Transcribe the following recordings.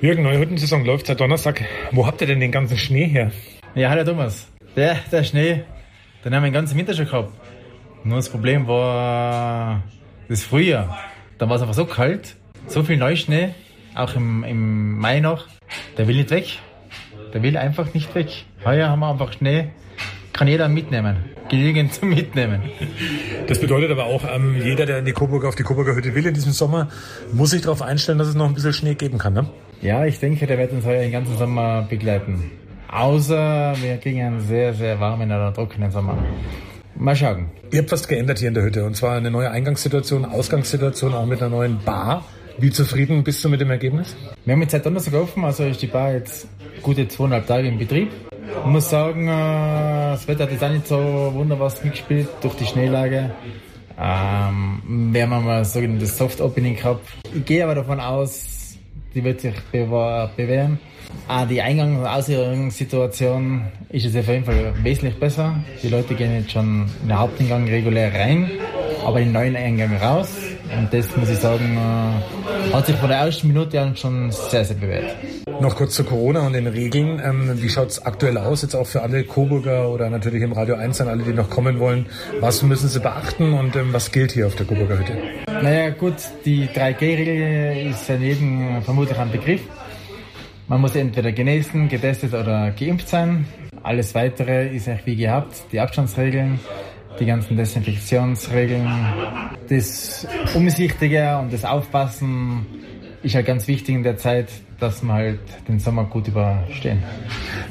Jürgen, neue Hüttensaison läuft seit Donnerstag. Wo habt ihr denn den ganzen Schnee her? Ja, hallo Thomas. Der, der Schnee, den haben wir den ganzen Winter schon gehabt. Nur das Problem war das Frühjahr. Da war es einfach so kalt, so viel Neuschnee, auch im, im Mai noch. Der will nicht weg. Der will einfach nicht weg. Heuer haben wir einfach Schnee, kann jeder mitnehmen. Genügend zum Mitnehmen. Das bedeutet aber auch, ähm, jeder, der in die Coburger, auf die Coburger Hütte will in diesem Sommer, muss sich darauf einstellen, dass es noch ein bisschen Schnee geben kann. Ne? Ja, ich denke, der wird uns heuer den ganzen Sommer begleiten. Außer wir kriegen einen sehr, sehr warmen oder trockenen Sommer. Mal schauen. Ihr habt was geändert hier in der Hütte und zwar eine neue Eingangssituation, Ausgangssituation, auch mit einer neuen Bar. Wie zufrieden bist du mit dem Ergebnis? Wir haben jetzt seit Donnerstag offen, also ist die Bar jetzt gute zweieinhalb Tage in Betrieb. Ich muss sagen, äh, das Wetter hat jetzt auch nicht so wunderbar mitgespielt durch die Schneelage. Ähm, wir haben mal so das Soft Opening gehabt. Ich gehe aber davon aus, die wird sich bewähren. Ah, die Eingangs- und Ausgangssituation ist jetzt auf jeden Fall wesentlich besser. Die Leute gehen jetzt schon in den Haupteingang regulär rein, aber in den neuen Eingang raus. Und das muss ich sagen, äh, hat sich von der ersten Minute an schon sehr, sehr bewährt. Noch kurz zu Corona und den Regeln. Ähm, wie schaut es aktuell aus, jetzt auch für alle Coburger oder natürlich im Radio 1 an alle, die noch kommen wollen? Was müssen sie beachten und ähm, was gilt hier auf der Coburger Hütte? Naja gut, die 3G-Regel ist ja jedem vermutlich ein Begriff. Man muss entweder genesen, getestet oder geimpft sein. Alles weitere ist eigentlich wie gehabt. Die Abstandsregeln, die ganzen Desinfektionsregeln. Das Umsichtige und das Aufpassen ist halt ganz wichtig in der Zeit, dass wir halt den Sommer gut überstehen.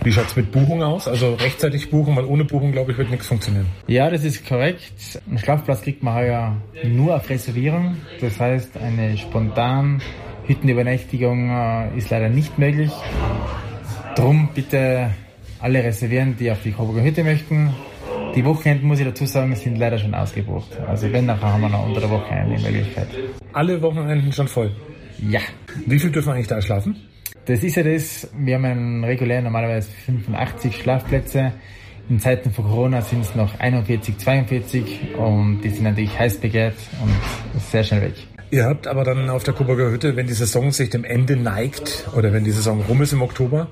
Wie schaut es mit Buchung aus? Also rechtzeitig buchen, weil ohne Buchung, glaube ich, wird nichts funktionieren. Ja, das ist korrekt. Einen Schlafplatz kriegt man heuer nur auf Reservierung. Das heißt, eine spontan Hüttenübernächtigung äh, ist leider nicht möglich. Drum bitte alle reservieren, die auf die Coburger Hütte möchten. Die Wochenenden, muss ich dazu sagen, sind leider schon ausgebucht. Also wenn, nachher haben wir noch unter der Woche eine Möglichkeit. Alle Wochenenden schon voll? Ja. Wie viel dürfen wir eigentlich da schlafen? Das ist ja das, wir haben einen regulär normalerweise 85 Schlafplätze. In Zeiten von Corona sind es noch 41, 42 und die sind natürlich heiß begehrt und sehr schnell weg. Ihr habt aber dann auf der Coburger Hütte, wenn die Saison sich dem Ende neigt oder wenn die Saison rum ist im Oktober,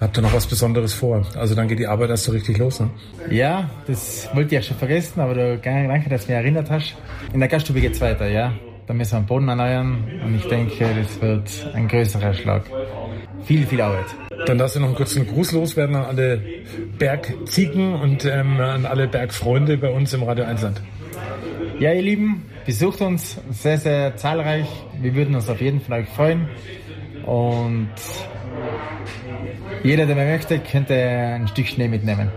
habt ihr noch was Besonderes vor. Also dann geht die Arbeit erst so richtig los. Ne? Ja, das wollte ich auch schon vergessen, aber du, danke, dass du mich erinnert hast. In der Gaststube geht's weiter, ja. Da müssen wir den Boden erneuern und ich denke, das wird ein größerer Schlag. Viel, viel Arbeit. Dann darfst du noch einen kurzen Gruß loswerden an alle Bergziegen und ähm, an alle Bergfreunde bei uns im Radio 1 Land. Ja, ihr Lieben, besucht uns sehr, sehr zahlreich. Wir würden uns auf jeden Fall freuen. Und jeder, der mehr möchte, könnte ein Stück Schnee mitnehmen.